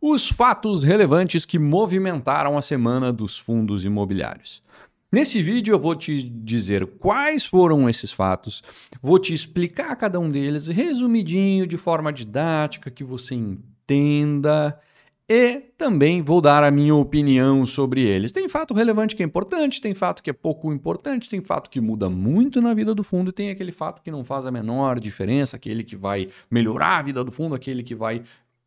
os fatos relevantes que movimentaram a semana dos fundos imobiliários. Nesse vídeo eu vou te dizer quais foram esses fatos, vou te explicar cada um deles resumidinho, de forma didática, que você entenda e também vou dar a minha opinião sobre eles. Tem fato relevante que é importante, tem fato que é pouco importante, tem fato que muda muito na vida do fundo e tem aquele fato que não faz a menor diferença, aquele que vai melhorar a vida do fundo, aquele que vai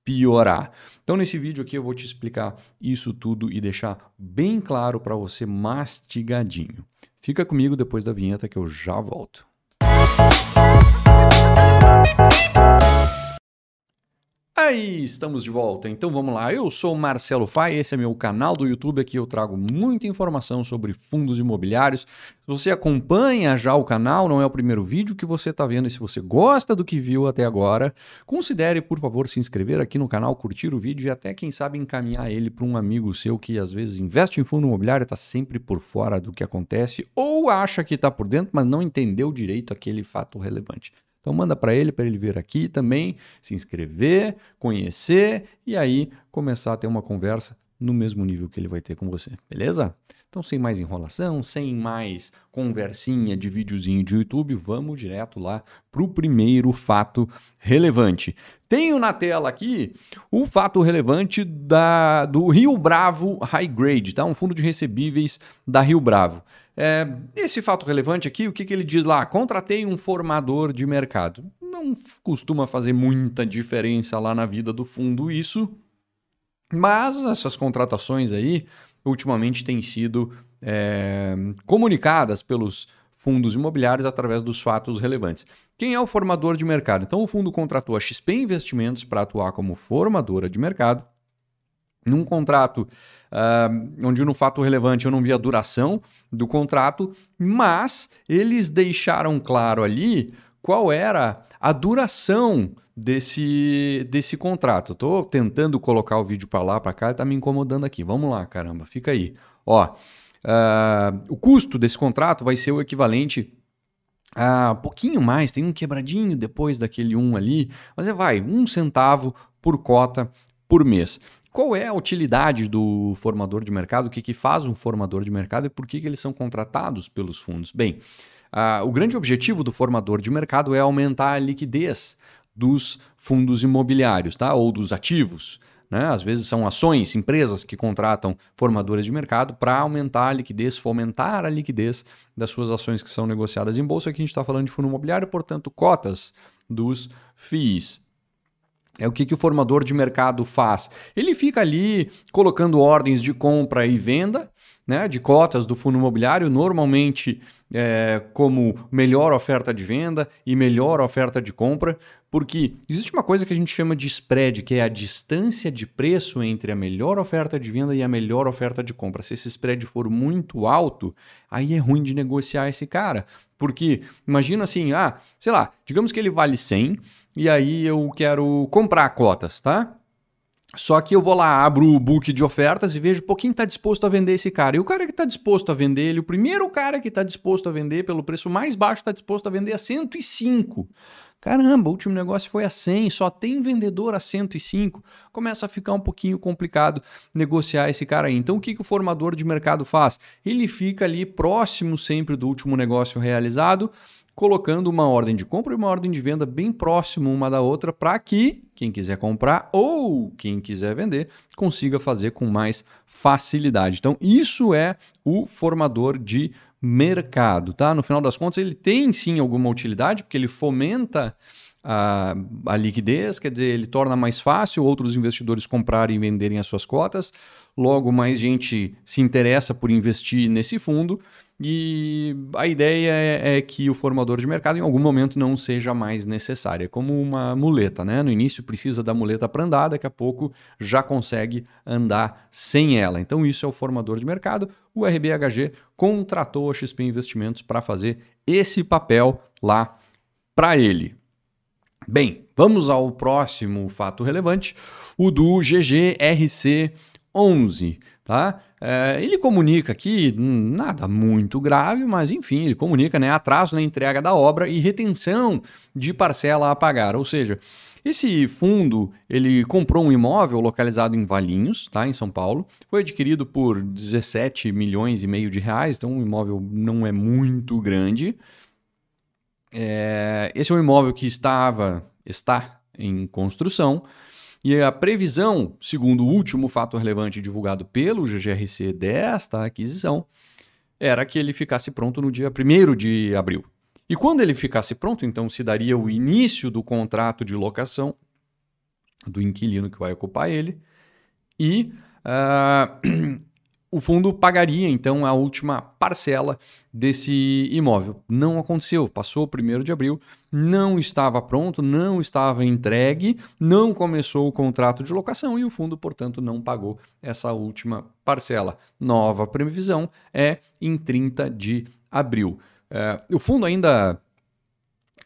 piorar. Então, nesse vídeo aqui, eu vou te explicar isso tudo e deixar bem claro para você, mastigadinho. Fica comigo depois da vinheta que eu já volto. Aí, estamos de volta. Então vamos lá. Eu sou Marcelo Fai, esse é meu canal do YouTube. Aqui eu trago muita informação sobre fundos imobiliários. Se você acompanha já o canal, não é o primeiro vídeo que você está vendo. E se você gosta do que viu até agora, considere, por favor, se inscrever aqui no canal, curtir o vídeo e até, quem sabe, encaminhar ele para um amigo seu que às vezes investe em fundo imobiliário, está sempre por fora do que acontece ou acha que está por dentro, mas não entendeu direito aquele fato relevante. Então manda para ele, para ele vir aqui também, se inscrever, conhecer e aí começar a ter uma conversa no mesmo nível que ele vai ter com você, beleza? Então sem mais enrolação, sem mais conversinha de videozinho de YouTube, vamos direto lá para o primeiro fato relevante. Tenho na tela aqui o fato relevante da, do Rio Bravo High Grade, tá? um fundo de recebíveis da Rio Bravo. É, esse fato relevante aqui, o que, que ele diz lá? Contratei um formador de mercado. Não costuma fazer muita diferença lá na vida do fundo isso, mas essas contratações aí ultimamente têm sido é, comunicadas pelos fundos imobiliários através dos fatos relevantes. Quem é o formador de mercado? Então, o fundo contratou a XP Investimentos para atuar como formadora de mercado num contrato uh, onde no fato relevante eu não vi a duração do contrato, mas eles deixaram claro ali qual era a duração desse, desse contrato. Estou tentando colocar o vídeo para lá, para cá, está me incomodando aqui. Vamos lá, caramba, fica aí. Ó, uh, o custo desse contrato vai ser o equivalente a pouquinho mais, tem um quebradinho depois daquele um ali, mas é vai, um centavo por cota por mês. Qual é a utilidade do formador de mercado? O que, que faz um formador de mercado e por que, que eles são contratados pelos fundos? Bem, uh, o grande objetivo do formador de mercado é aumentar a liquidez dos fundos imobiliários, tá? Ou dos ativos. Né? Às vezes são ações, empresas que contratam formadores de mercado para aumentar a liquidez, fomentar a liquidez das suas ações que são negociadas em bolsa. Aqui a gente está falando de fundo imobiliário, portanto, cotas dos FIIs. É o que, que o formador de mercado faz? Ele fica ali colocando ordens de compra e venda né, de cotas do fundo imobiliário, normalmente é, como melhor oferta de venda e melhor oferta de compra, porque existe uma coisa que a gente chama de spread, que é a distância de preço entre a melhor oferta de venda e a melhor oferta de compra. Se esse spread for muito alto, aí é ruim de negociar esse cara. Porque imagina assim, ah, sei lá, digamos que ele vale 100 e aí eu quero comprar cotas, tá? Só que eu vou lá, abro o book de ofertas e vejo, pô, quem está disposto a vender esse cara? E o cara que está disposto a vender ele, o primeiro cara que está disposto a vender pelo preço mais baixo está disposto a vender a 105. Caramba, o último negócio foi a 100, só tem vendedor a 105. Começa a ficar um pouquinho complicado negociar esse cara aí. Então, o que, que o formador de mercado faz? Ele fica ali próximo sempre do último negócio realizado colocando uma ordem de compra e uma ordem de venda bem próximo uma da outra para que quem quiser comprar ou quem quiser vender consiga fazer com mais facilidade. Então, isso é o formador de mercado, tá? No final das contas, ele tem sim alguma utilidade, porque ele fomenta a, a, liquidez, quer dizer, ele torna mais fácil outros investidores comprarem e venderem as suas cotas, logo mais gente se interessa por investir nesse fundo e a ideia é, é, que o formador de mercado em algum momento não seja mais necessário. É como uma muleta, né? No início precisa da muleta para andar, daqui a pouco já consegue andar sem ela. Então isso é o formador de mercado. O RBHG contratou a XP Investimentos para fazer esse papel lá para ele. Bem, vamos ao próximo fato relevante, o do GGRC 11, tá? É, ele comunica aqui hum, nada muito grave, mas enfim, ele comunica né, atraso na entrega da obra e retenção de parcela a pagar, ou seja, esse fundo, ele comprou um imóvel localizado em Valinhos, tá, em São Paulo. Foi adquirido por 17 milhões e meio de reais, então o imóvel não é muito grande. É, esse é um imóvel que estava, está em construção. E a previsão, segundo o último fato relevante divulgado pelo GGRC desta aquisição, era que ele ficasse pronto no dia 1 de abril. E quando ele ficasse pronto, então se daria o início do contrato de locação do inquilino que vai ocupar ele e uh, o fundo pagaria então a última parcela desse imóvel. Não aconteceu, passou o primeiro de abril, não estava pronto, não estava entregue, não começou o contrato de locação e o fundo, portanto, não pagou essa última parcela. Nova previsão é em 30 de abril. É, o fundo ainda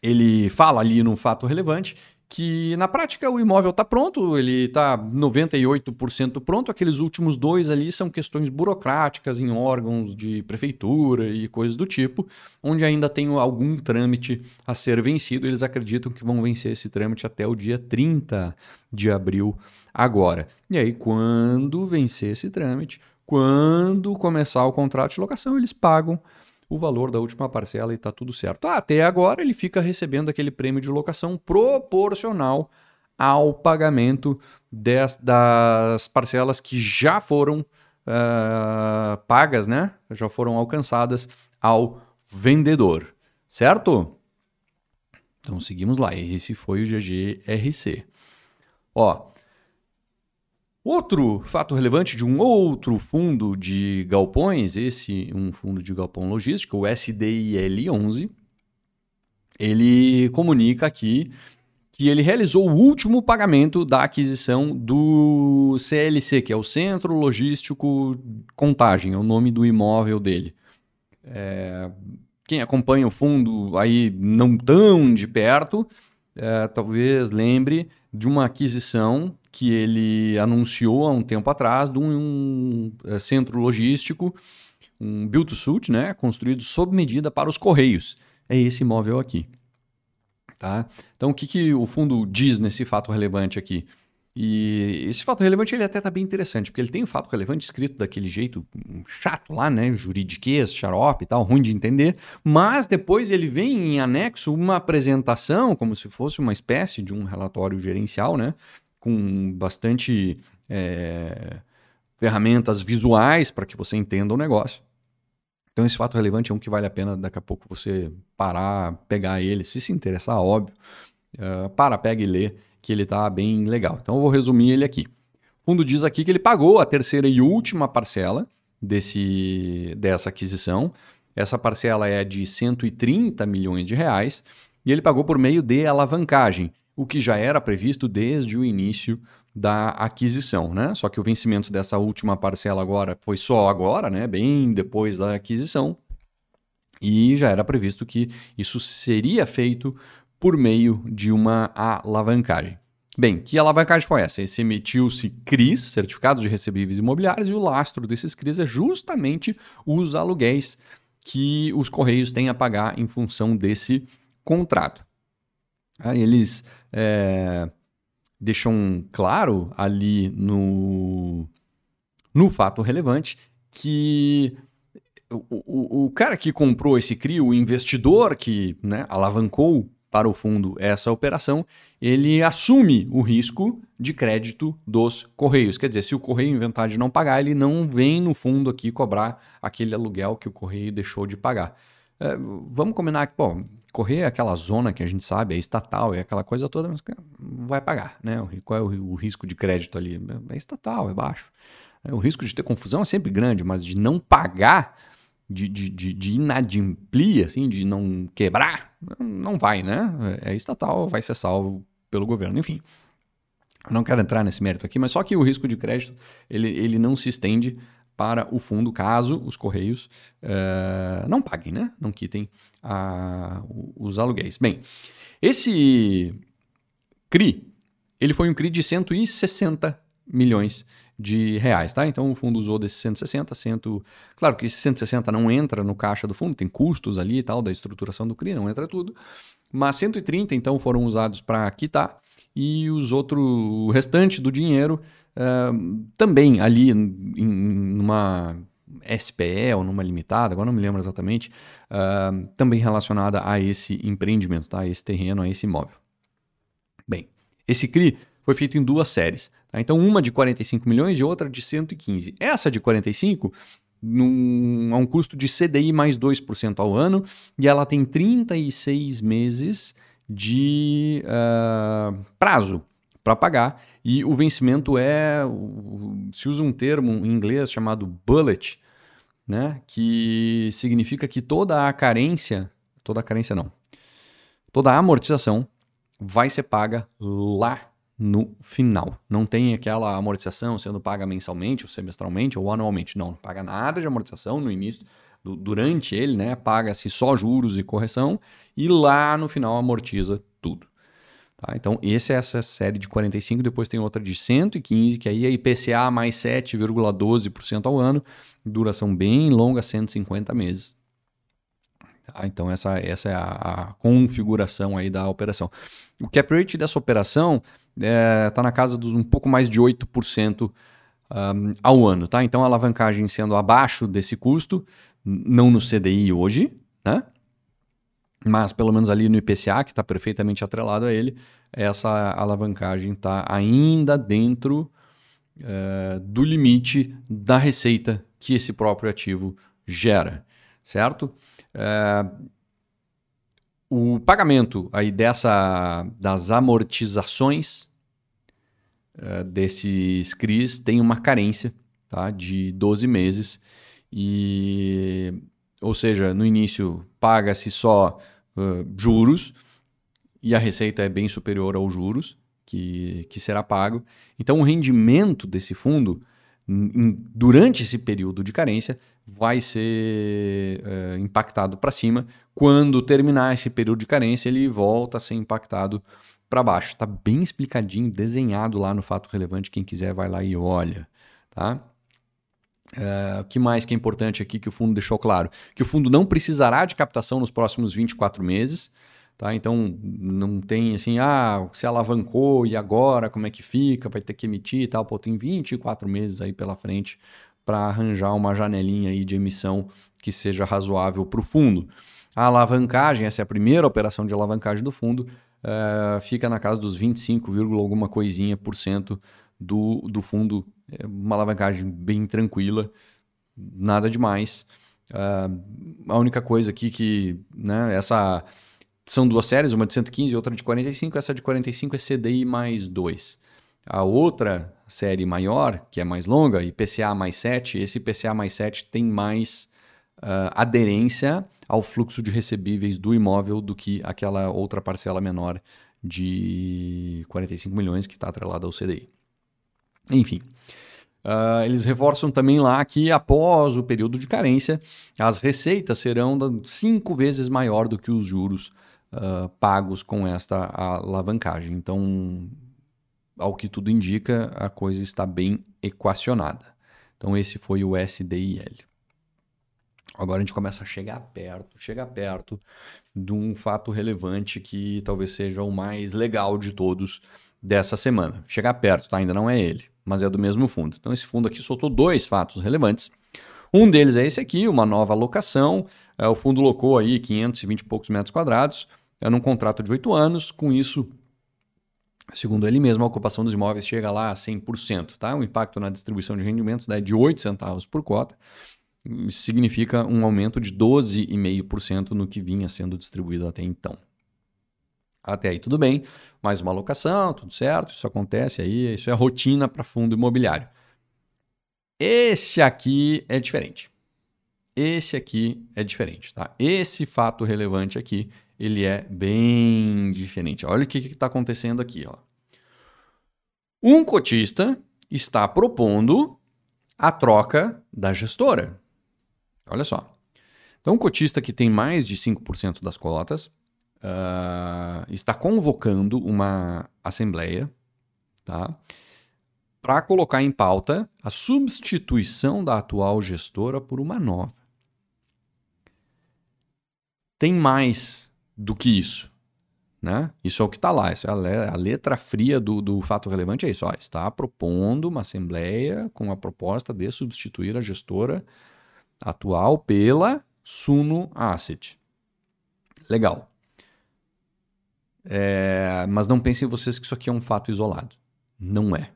ele fala ali num fato relevante que na prática o imóvel está pronto, ele está 98% pronto, aqueles últimos dois ali são questões burocráticas em órgãos de prefeitura e coisas do tipo, onde ainda tem algum trâmite a ser vencido, eles acreditam que vão vencer esse trâmite até o dia 30 de abril agora. E aí quando vencer esse trâmite, quando começar o contrato de locação, eles pagam o valor da última parcela e está tudo certo. Até agora ele fica recebendo aquele prêmio de locação proporcional ao pagamento des, das parcelas que já foram uh, pagas, né? Já foram alcançadas ao vendedor, certo? Então seguimos lá. Esse foi o GGRC. Ó, Outro fato relevante de um outro fundo de galpões, esse um fundo de galpão logístico, o SDIL11, ele comunica aqui que ele realizou o último pagamento da aquisição do CLC, que é o Centro Logístico Contagem, é o nome do imóvel dele. É, quem acompanha o fundo aí não tão de perto, é, talvez lembre de uma aquisição que ele anunciou há um tempo atrás de um, um é, centro logístico, um build to suit, né, construído sob medida para os Correios. É esse imóvel aqui. Tá? Então, o que, que o fundo diz nesse fato relevante aqui? E esse fato relevante ele até está bem interessante, porque ele tem um fato relevante escrito daquele jeito chato lá, né? Juridiquês, xarope e tal, ruim de entender. Mas depois ele vem em anexo uma apresentação, como se fosse uma espécie de um relatório gerencial, né? Com bastante é, ferramentas visuais para que você entenda o negócio. Então, esse fato relevante é um que vale a pena daqui a pouco você parar, pegar ele, se se interessar, óbvio. Uh, para, pega e lê, que ele está bem legal. Então, eu vou resumir ele aqui. O fundo diz aqui que ele pagou a terceira e última parcela desse, dessa aquisição. Essa parcela é de 130 milhões de reais e ele pagou por meio de alavancagem o que já era previsto desde o início da aquisição, né? Só que o vencimento dessa última parcela agora foi só agora, né? Bem depois da aquisição. E já era previsto que isso seria feito por meio de uma alavancagem. Bem, que alavancagem foi essa? Esse emitiu-se CRIs, Certificados de Recebíveis Imobiliários, e o lastro desses CRIs é justamente os aluguéis que os Correios têm a pagar em função desse contrato. Eles é, deixam claro ali no, no fato relevante que o, o, o, cara que comprou esse CRI, o investidor que né, alavancou para o fundo essa operação, ele assume o risco de crédito dos Correios. Quer dizer, se o Correio inventar de não pagar, ele não vem no fundo aqui cobrar aquele aluguel que o Correio deixou de pagar. É, vamos combinar que, pô, correr aquela zona que a gente sabe, é estatal, é aquela coisa toda, mas vai pagar, né? Qual é o, risco de crédito ali? É estatal, é baixo. É, o risco de ter confusão é sempre grande, mas de não pagar, de, de, de, de inadimplir, assim, de não quebrar, não vai, né? É estatal, vai ser salvo pelo governo, enfim. não quero entrar nesse mérito aqui, mas só que o risco de crédito ele, ele não se estende para o fundo, caso os Correios uh, não paguem, né? não quitem a, os aluguéis. Bem, esse CRI, ele foi um CRI de 160 milhões de reais, tá? Então o fundo usou desses 160, 100... Claro que esse 160 não entra no caixa do fundo, tem custos ali e tal, da estruturação do CRI, não entra tudo. Mas 130, então, foram usados para quitar e os outros, o restante do dinheiro também ali em uma SPE ou numa limitada, agora não me lembro exatamente, uh, também relacionada a esse empreendimento, tá? a esse terreno, a esse imóvel. Bem, esse CRI foi feito em duas séries. Tá? Então, uma de 45 milhões e outra de 115. Essa de 45 num, a um custo de CDI mais 2% ao ano e ela tem 36 meses de uh, prazo para pagar e o vencimento é se usa um termo em inglês chamado bullet, né, que significa que toda a carência, toda a carência não, toda a amortização vai ser paga lá no final. Não tem aquela amortização sendo paga mensalmente, ou semestralmente, ou anualmente. Não, não paga nada de amortização no início, durante ele, né? Paga-se só juros e correção, e lá no final amortiza tudo. Tá? Então, essa é essa série de 45, depois tem outra de 115, que aí é IPCA mais 7,12% ao ano, duração bem longa, 150 meses. Tá? Então, essa, essa é a, a, configuração aí da operação. O cap rate dessa operação está é, tá na casa dos um pouco mais de 8% um, ao ano. Tá? Então, a alavancagem sendo abaixo desse custo, não no CDI hoje, né? Mas pelo menos ali no IPCA, que está perfeitamente atrelado a ele, essa alavancagem está ainda dentro uh, do limite da receita que esse próprio ativo gera, certo? Uh, o pagamento aí dessa das amortizações uh, desses CRIs tem uma carência tá, de 12 meses e ou seja, no início paga-se só uh, juros e a receita é bem superior aos juros que, que será pago. Então, o rendimento desse fundo durante esse período de carência vai ser uh, impactado para cima. Quando terminar esse período de carência, ele volta a ser impactado para baixo. Está bem explicadinho, desenhado lá no fato relevante. Quem quiser vai lá e olha. Tá? Uh, o que mais que é importante aqui que o fundo deixou claro? Que o fundo não precisará de captação nos próximos 24 meses. Tá? Então não tem assim, ah, se alavancou e agora como é que fica? Vai ter que emitir e tal. Pô, tem 24 meses aí pela frente para arranjar uma janelinha aí de emissão que seja razoável para o fundo. A alavancagem, essa é a primeira operação de alavancagem do fundo, uh, fica na casa dos 25, alguma coisinha por cento do, do fundo é uma alavancagem bem tranquila, nada demais. Uh, a única coisa aqui que, né, essa são duas séries, uma de 115 e outra de 45. Essa de 45 é CDI mais 2. A outra série maior, que é mais longa, IPCA mais 7, esse IPCA mais 7 tem mais uh, aderência ao fluxo de recebíveis do imóvel do que aquela outra parcela menor de 45 milhões que está atrelada ao CDI. Enfim. Uh, eles reforçam também lá que após o período de carência, as receitas serão cinco vezes maior do que os juros uh, pagos com esta alavancagem. Então, ao que tudo indica, a coisa está bem equacionada. Então, esse foi o SDIL. Agora a gente começa a chegar perto, chegar perto de um fato relevante que talvez seja o mais legal de todos dessa semana. Chegar perto, tá? Ainda não é ele mas é do mesmo fundo. Então, esse fundo aqui soltou dois fatos relevantes. Um deles é esse aqui, uma nova alocação. É, o fundo locou aí 520 e poucos metros quadrados, é num contrato de oito anos. Com isso, segundo ele mesmo, a ocupação dos imóveis chega lá a 100%. Tá? O impacto na distribuição de rendimentos é de 8 centavos por cota. Isso significa um aumento de 12,5% no que vinha sendo distribuído até então. Até aí tudo bem, mais uma alocação, tudo certo, isso acontece aí, isso é rotina para fundo imobiliário. Esse aqui é diferente. Esse aqui é diferente, tá? Esse fato relevante aqui, ele é bem diferente. Olha o que está acontecendo aqui, ó. Um cotista está propondo a troca da gestora. Olha só. Então, um cotista que tem mais de 5% das cotas uh, está convocando uma assembleia, tá? para colocar em pauta a substituição da atual gestora por uma nova. Tem mais do que isso. Né? Isso é o que está lá. Isso é a, letra fria do, do fato relevante é isso. Ó, está propondo uma assembleia com a proposta de substituir a gestora atual pela Suno Asset. Legal. É, mas não pensem vocês que isso aqui é um fato isolado. Não é.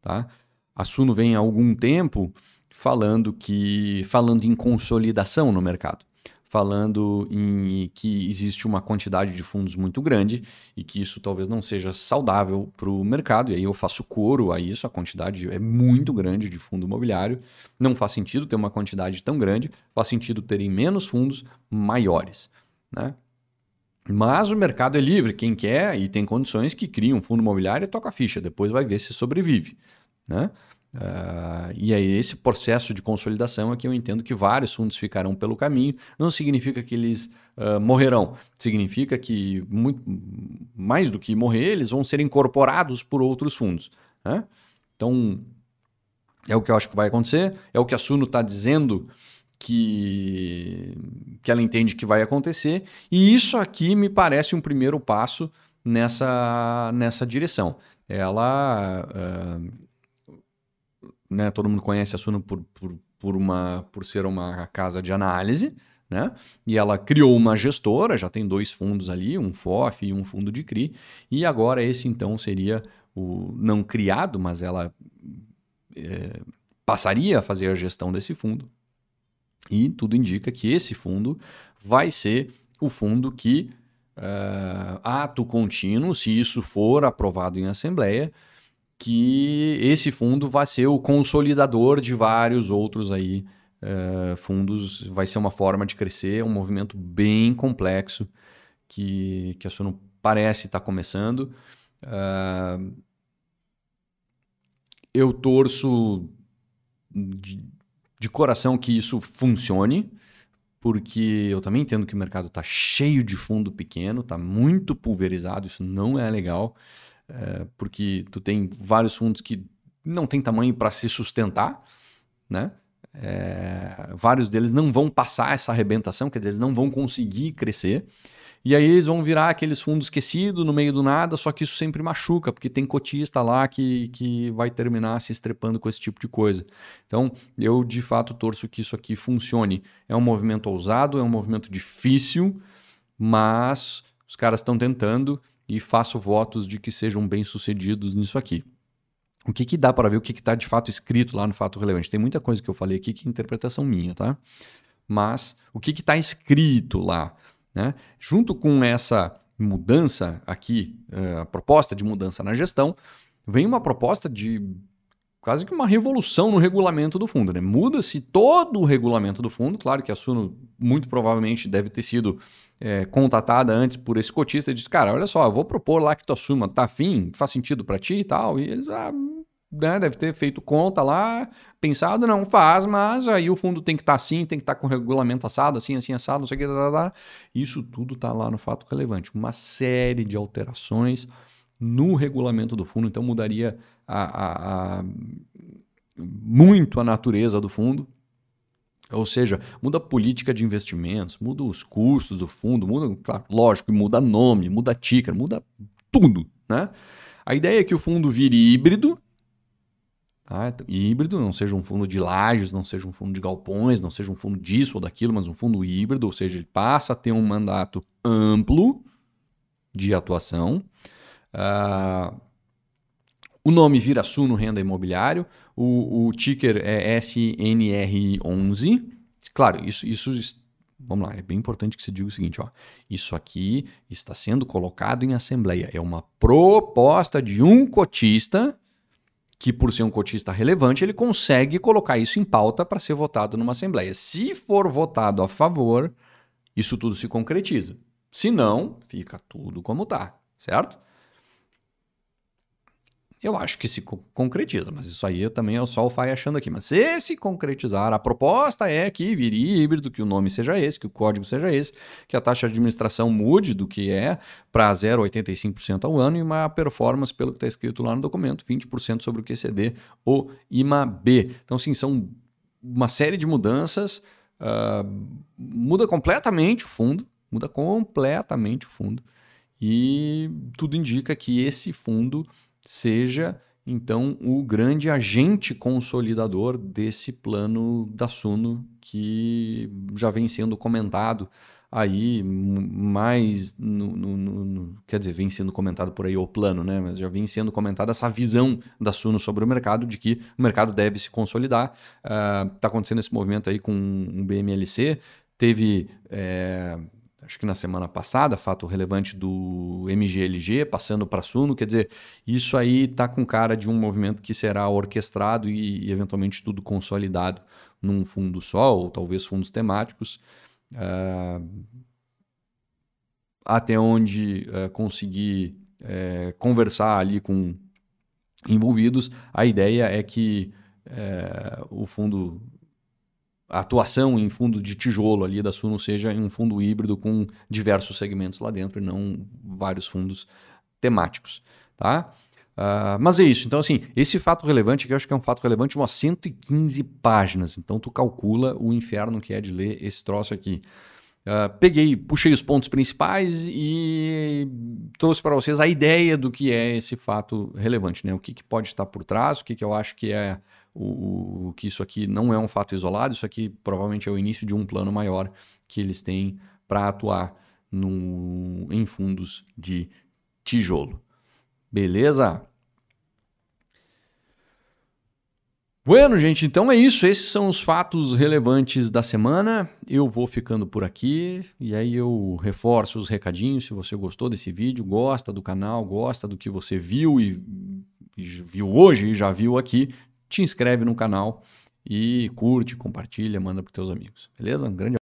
Tá? A Suno vem há algum tempo falando que falando em consolidação no mercado falando em que existe uma quantidade de fundos muito grande e que isso talvez não seja saudável para o mercado. E aí eu faço coro a isso, a quantidade é muito grande de fundo imobiliário. Não faz sentido ter uma quantidade tão grande, faz sentido terem menos fundos maiores. Né? Mas o mercado é livre, quem quer e tem condições que cria um fundo imobiliário e toca a ficha, depois vai ver se sobrevive. Né? Uh, e aí, esse processo de consolidação é que eu entendo que vários fundos ficarão pelo caminho. Não significa que eles uh, morrerão, significa que, muito, mais do que morrer, eles vão ser incorporados por outros fundos. Né? Então, é o que eu acho que vai acontecer, é o que a Suno está dizendo que, que ela entende que vai acontecer, e isso aqui me parece um primeiro passo nessa, nessa direção. Ela. Uh, né, todo mundo conhece a Suno por, por, por, uma, por ser uma casa de análise, né? E ela criou uma gestora, já tem dois fundos ali, um FOF e um fundo de CRI, e agora esse então seria o não criado, mas ela é, passaria a fazer a gestão desse fundo. E tudo indica que esse fundo vai ser o fundo que, uh, ato contínuo, se isso for aprovado em assembleia, que esse fundo vai ser o consolidador de vários outros aí uh, fundos. Vai ser uma forma de crescer, um movimento bem complexo que, que a Suno parece estar tá começando. Uh, eu torço de, de coração que isso funcione, porque eu também entendo que o mercado está cheio de fundo pequeno, está muito pulverizado, isso não é legal é, porque tu tem vários fundos que não tem tamanho para se sustentar, né? É, vários deles não vão passar essa arrebentação, quer dizer, eles não vão conseguir crescer. E aí eles vão virar aqueles fundos esquecidos no meio do nada, só que isso sempre machuca, porque tem cotista lá que, que vai terminar se estrepando com esse tipo de coisa. Então, eu de fato torço que isso aqui funcione. É um movimento ousado, é um movimento difícil, mas os caras estão tentando e faço votos de que sejam bem-sucedidos nisso aqui. O que, que dá para ver o que está de fato escrito lá no fato relevante? Tem muita coisa que eu falei aqui que é interpretação minha, tá? Mas o que está escrito lá? Né? Junto com essa mudança aqui, eh, a proposta de mudança na gestão, vem uma proposta de quase que uma revolução no regulamento do fundo. Né? Muda-se todo o regulamento do fundo. Claro que a Suno muito provavelmente deve ter sido é, contatada antes por esse cotista e disse, cara, olha só, eu vou propor lá que tu assuma, tá afim, faz sentido para ti e tal. E eles, ah, né, deve ter feito conta lá, pensado, não faz, mas aí o fundo tem que estar tá assim, tem que estar tá com o regulamento assado, assim, assim, assado, não sei o que, isso tudo está lá no fato relevante. Uma série de alterações no regulamento do fundo, então mudaria a, a, a, muito a natureza do fundo. Ou seja, muda a política de investimentos, muda os custos do fundo, muda, claro, lógico, muda nome, muda ticker, muda tudo. Né? A ideia é que o fundo vire híbrido, tá? híbrido, não seja um fundo de lajes, não seja um fundo de galpões, não seja um fundo disso ou daquilo, mas um fundo híbrido, ou seja, ele passa a ter um mandato amplo de atuação. Uh, o nome vira Suno Renda Imobiliário, o, o ticker é SNR11. Claro, isso, isso Vamos lá, é bem importante que você diga o seguinte: ó, isso aqui está sendo colocado em assembleia. É uma proposta de um cotista que, por ser um cotista relevante, ele consegue colocar isso em pauta para ser votado numa assembleia. Se for votado a favor, isso tudo se concretiza. Se não, fica tudo como está, certo? Eu acho que se concretiza, mas isso aí também é só o FAI achando aqui. Mas se se concretizar, a proposta é que vire híbrido, que o nome seja esse, que o código seja esse, que a taxa de administração mude do que é para 0,85% ao ano e uma performance, pelo que está escrito lá no documento, 20% sobre o QCD ou IMA-B. Então, sim, são uma série de mudanças, uh, muda completamente o fundo, muda completamente o fundo, e tudo indica que esse fundo seja então o grande agente consolidador desse plano da Suno que já vem sendo comentado aí mais no, no, no, quer dizer vem sendo comentado por aí o plano né mas já vem sendo comentada essa visão da Suno sobre o mercado de que o mercado deve se consolidar. Está uh, acontecendo esse movimento aí com o BMLC teve é, acho que na semana passada, fato relevante do MGLG passando para Suno, quer dizer, isso aí está com cara de um movimento que será orquestrado e, e, eventualmente tudo consolidado num fundo só, ou talvez fundos temáticos, uh, até onde uh, conseguir uh, conversar ali com envolvidos, a ideia é que o fundo a atuação em fundo de tijolo ali da Suno seja em um fundo híbrido com diversos segmentos lá dentro e não vários fundos temáticos, tá? Uh, mas é isso. Então, assim, esse fato relevante, que eu acho que é um fato relevante, umas 115 páginas. Então, tu calcula o inferno que é de ler esse troço aqui. Uh, peguei, puxei os pontos principais e trouxe para vocês a ideia do que é esse fato relevante, né? O que, que pode estar por trás, o que, que eu acho que é o, o, que isso aqui não é um fato isolado, isso aqui provavelmente é o início de um plano maior que eles têm para atuar no, em fundos de tijolo. Beleza? Bueno, gente, então é isso. Esses são os fatos relevantes da semana. Eu vou ficando por aqui e aí eu reforço os recadinhos. Se você gostou desse vídeo, gosta do canal, gosta do que você viu e, e viu hoje e já viu aqui, te inscreve no canal e curte, compartilha, manda para teus amigos. Beleza? Um grande